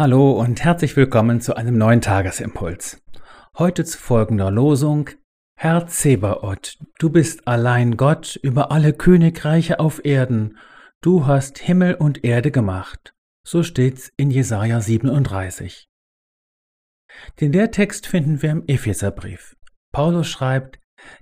Hallo und herzlich willkommen zu einem neuen Tagesimpuls. Heute zu folgender Losung. Herr Zebaoth, du bist allein Gott über alle Königreiche auf Erden. Du hast Himmel und Erde gemacht. So steht's in Jesaja 37. Den Lehrtext finden wir im Epheserbrief. Paulus schreibt,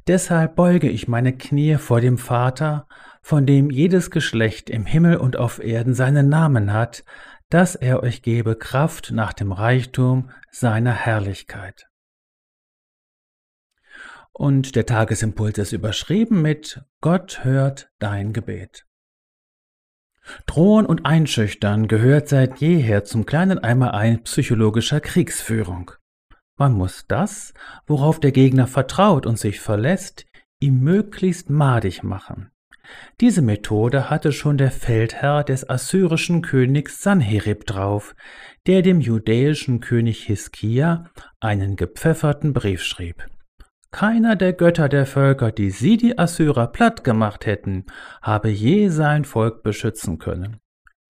Deshalb beuge ich meine Knie vor dem Vater, von dem jedes Geschlecht im Himmel und auf Erden seinen Namen hat, dass er euch gebe Kraft nach dem Reichtum seiner Herrlichkeit. Und der Tagesimpuls ist überschrieben mit Gott hört dein Gebet. Drohen und Einschüchtern gehört seit jeher zum kleinen Einmalein psychologischer Kriegsführung. Man muss das, worauf der Gegner vertraut und sich verlässt, ihm möglichst madig machen. Diese Methode hatte schon der Feldherr des assyrischen Königs Sanherib drauf, der dem judäischen König Hiskia einen gepfefferten Brief schrieb. Keiner der Götter der Völker, die sie die Assyrer platt gemacht hätten, habe je sein Volk beschützen können.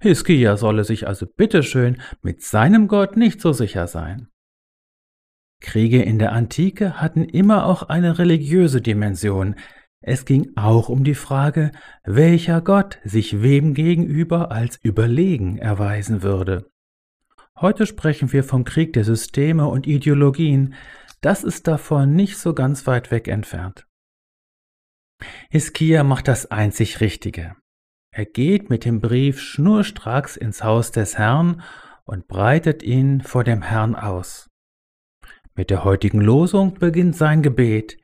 Hiskia solle sich also bitteschön mit seinem Gott nicht so sicher sein. Kriege in der Antike hatten immer auch eine religiöse Dimension, es ging auch um die Frage, welcher Gott sich wem gegenüber als überlegen erweisen würde. Heute sprechen wir vom Krieg der Systeme und Ideologien, das ist davon nicht so ganz weit weg entfernt. Hiskia macht das einzig Richtige. Er geht mit dem Brief schnurstracks ins Haus des Herrn und breitet ihn vor dem Herrn aus. Mit der heutigen Losung beginnt sein Gebet,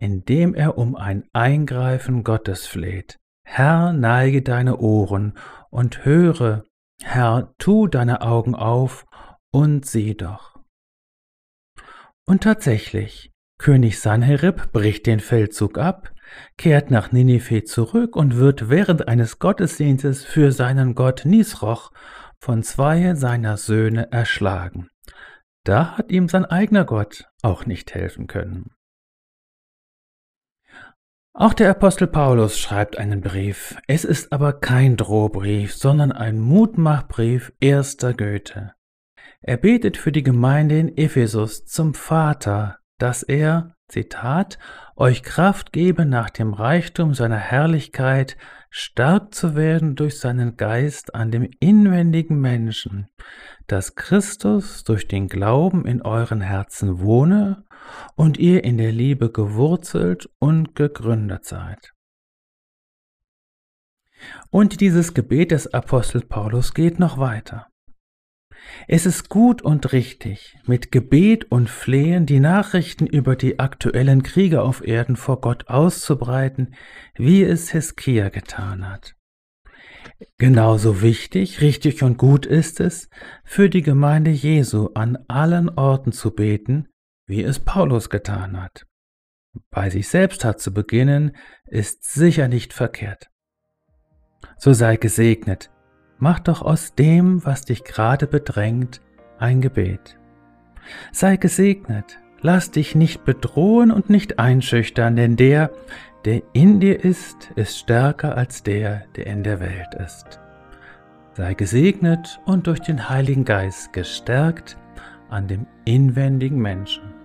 indem er um ein Eingreifen Gottes fleht. Herr, neige deine Ohren und höre, Herr, tu deine Augen auf und sieh doch. Und tatsächlich, König Sanherib bricht den Feldzug ab, kehrt nach Ninive zurück und wird während eines Gottesdienstes für seinen Gott Nisroch von zwei seiner Söhne erschlagen. Da hat ihm sein eigener Gott auch nicht helfen können. Auch der Apostel Paulus schreibt einen Brief. Es ist aber kein Drohbrief, sondern ein Mutmachbrief erster Goethe. Er betet für die Gemeinde in Ephesus zum Vater, dass er, Zitat, euch Kraft gebe, nach dem Reichtum seiner Herrlichkeit stark zu werden durch seinen Geist an dem inwendigen Menschen, dass Christus durch den Glauben in euren Herzen wohne und ihr in der Liebe gewurzelt und gegründet seid. Und dieses Gebet des Apostels Paulus geht noch weiter. Es ist gut und richtig, mit Gebet und Flehen die Nachrichten über die aktuellen Kriege auf Erden vor Gott auszubreiten, wie es Hiskia getan hat. Genauso wichtig, richtig und gut ist es, für die Gemeinde Jesu an allen Orten zu beten, wie es Paulus getan hat. Bei sich selbst hat zu beginnen, ist sicher nicht verkehrt. So sei gesegnet, mach doch aus dem, was dich gerade bedrängt, ein Gebet. Sei gesegnet, lass dich nicht bedrohen und nicht einschüchtern, denn der, der in dir ist, ist stärker als der, der in der Welt ist. Sei gesegnet und durch den Heiligen Geist gestärkt an dem inwendigen Menschen.